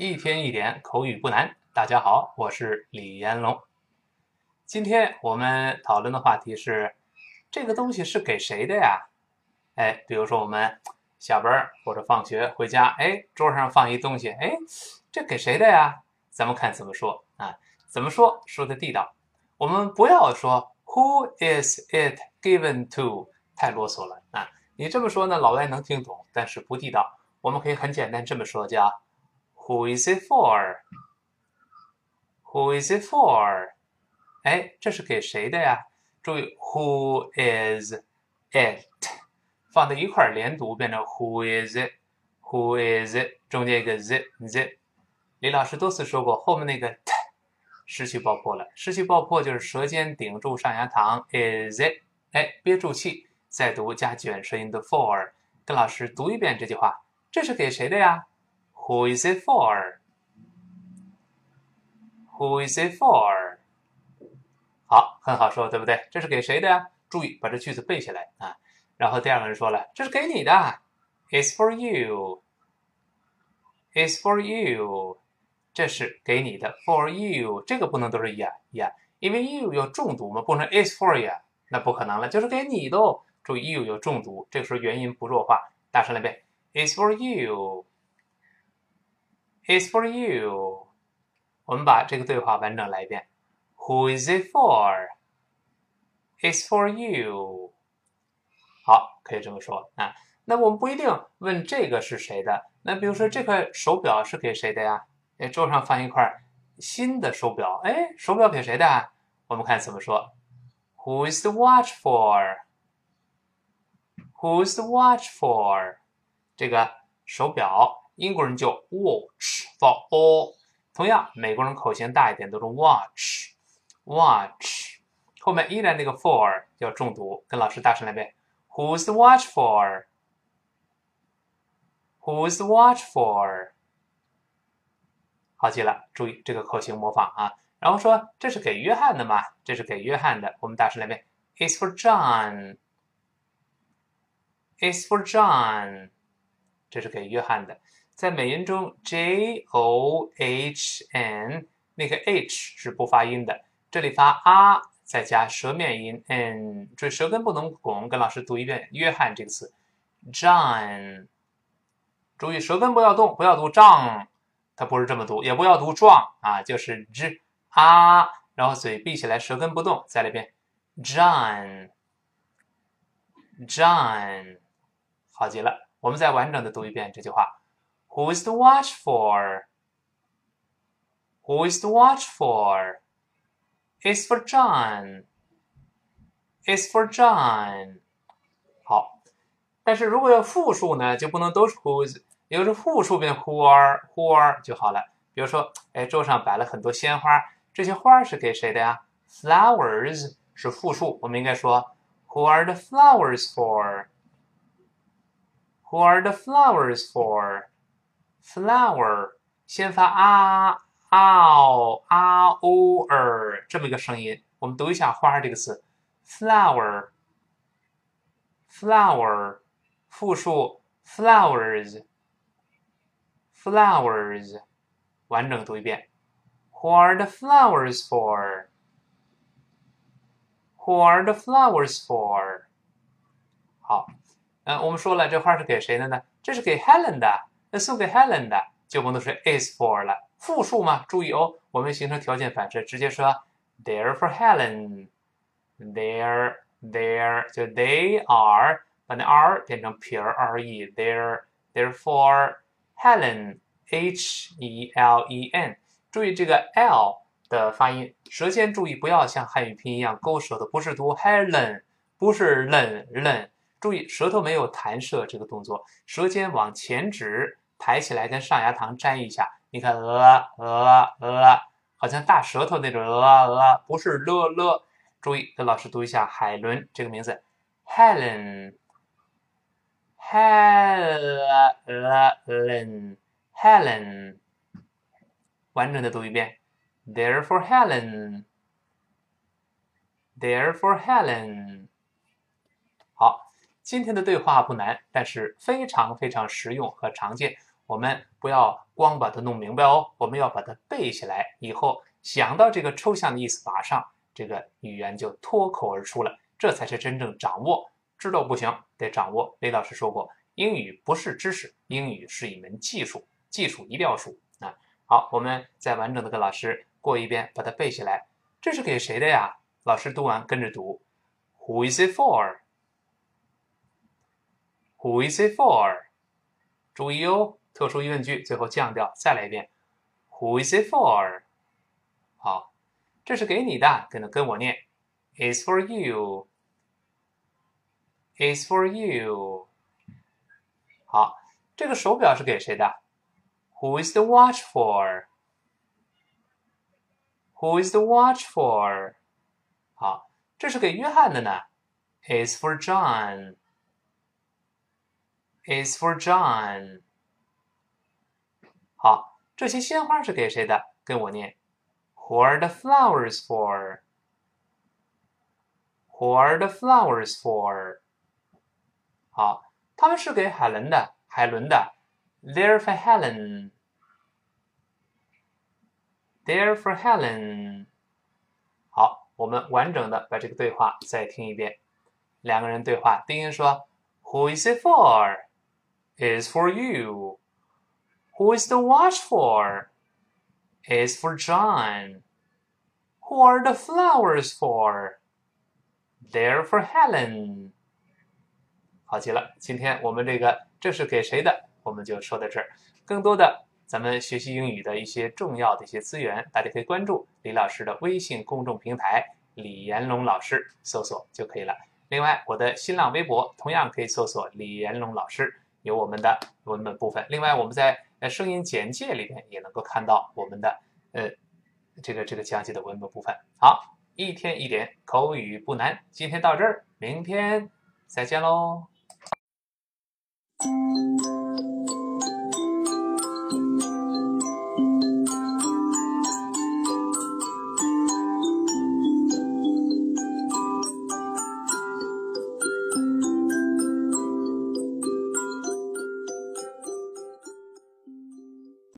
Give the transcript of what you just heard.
一天一点口语不难。大家好，我是李彦龙。今天我们讨论的话题是：这个东西是给谁的呀？哎，比如说我们下班或者放学回家，哎，桌上放一东西，哎，这给谁的呀？咱们看怎么说啊？怎么说说的地道？我们不要说 Who is it given to？太啰嗦了啊！你这么说呢，老外能听懂，但是不地道。我们可以很简单这么说，叫 Who is it for？Who is it for？哎，这是给谁的呀？注意，Who is it？放在一块儿连读，变成 Who is it？Who is it？中间一个 z z。李老师多次说过，后面那个 t 失去爆破了。失去爆破就是舌尖顶住上牙膛，is it？哎，憋住气。再读加卷舌音的 for，跟老师读一遍这句话。这是给谁的呀？Who is it for？Who is it for？好，很好说，对不对？这是给谁的呀？注意把这句子背下来啊。然后第二个人说了，这是给你的，It's for you。It's for you。这是给你的，for you。这个不能都是 yeah yeah，因为 you 有重读嘛，不能 It's for you，那不可能了，就是给你的。注意，you 有重读，这个时候元音不弱化，大声来背，It's for you. Is for you. 我们把这个对话完整来一遍，Who is it for? It's for you. 好，可以这么说啊。那我们不一定问这个是谁的。那比如说这块手表是给谁的呀？哎，桌上放一块新的手表，哎，手表给谁的？啊我们看怎么说，Who is the watch for? Who's the watch for？这个手表，英国人叫 watch for all。同样，美国人口型大一点，都是 watch，watch。后面依然那个 for 要重读，跟老师大声来背。Who's the watch for？Who's the watch for？好极了，注意这个口型模仿啊。然后说这是给约翰的吗？这是给约翰的，我们大声来背。It's for John。Is for John，这是给约翰的。 在美音中，J O H N 那个 H 是不发音的，这里发 R，再加舌面音 N，注意舌根不能拱。跟老师读一遍“约翰”这个词，John。注意舌根不要动，不要读 John，它不是这么读，也不要读壮啊，就是 J 啊然后嘴闭起来，舌根不动。再来一遍，John，John。好极了，我们再完整的读一遍这句话 ：Who is the watch for? Who is the watch for? It's for John. It's for John. 好，但是如果要复数呢，就不能都是 whose，要是复数变 who are who are 就好了。比如说，哎，桌上摆了很多鲜花，这些花是给谁的呀？Flowers 是复数，我们应该说 Who are the flowers for? Who are the flowers for? Flower 先发啊啊哦啊哦儿这么一个声音，我们读一下“花”这个词，flower，flower，复数 flowers，flowers，完整读一遍。Who are the flowers for? Who are the flowers for? 好。嗯，我们说了，这花是给谁的呢？这是给 Helen 的，那送给 Helen 的就不能说 is for 了，复数嘛。注意哦，我们形成条件反射，直接说 there for Helen，there there 就 they are，把那 r 变成撇 r e。there therefore Helen，h e l e n。注意这个 l 的发音，舌尖注意不要像汉语拼音一样勾舌头，不是读 Helen，不是 len len。注意，舌头没有弹射这个动作，舌尖往前指，抬起来跟上牙膛粘一下。你看，呃呃呃，好像大舌头那种，呃呃，不是了了。注意，跟老师读一下海伦这个名字，Helen，Helen，Helen，完整的读一遍，There for Helen，There for Helen。好。今天的对话不难，但是非常非常实用和常见。我们不要光把它弄明白哦，我们要把它背下来，以后想到这个抽象的意思，马上这个语言就脱口而出了，这才是真正掌握。知道不行，得掌握。雷老师说过，英语不是知识，英语是一门技术，技术一定要熟啊。好，我们再完整的跟老师过一遍，把它背下来。这是给谁的呀？老师读完跟着读，Who is it for？Who is it for？注意哦，特殊疑问句最后降调，再来一遍，Who is it for？好，这是给你的，跟着跟我念，Is for you，Is for you。好，这个手表是给谁的？Who is the watch for？Who is the watch for？好，这是给约翰的呢，Is for John。is for John。 好，这些鲜花是给谁的？跟我念，Who are the flowers for? Who are the flowers for? 好，他们是给海伦的，海伦的，There for Helen。There for Helen. 好，我们完整的把这个对话再听一遍。两个人对话，第一个说，Who is it for? is for you. Who is the watch for? Is for John. Who are the flowers for? They're for Helen. 好极了，今天我们这个这是给谁的，我们就说到这儿。更多的咱们学习英语的一些重要的一些资源，大家可以关注李老师的微信公众平台“李延龙老师”，搜索就可以了。另外，我的新浪微博同样可以搜索“李延龙老师”。有我们的文本部分，另外我们在在声音简介里面也能够看到我们的呃这个这个讲解的文本部分。好，一天一点口语不难，今天到这儿，明天再见喽。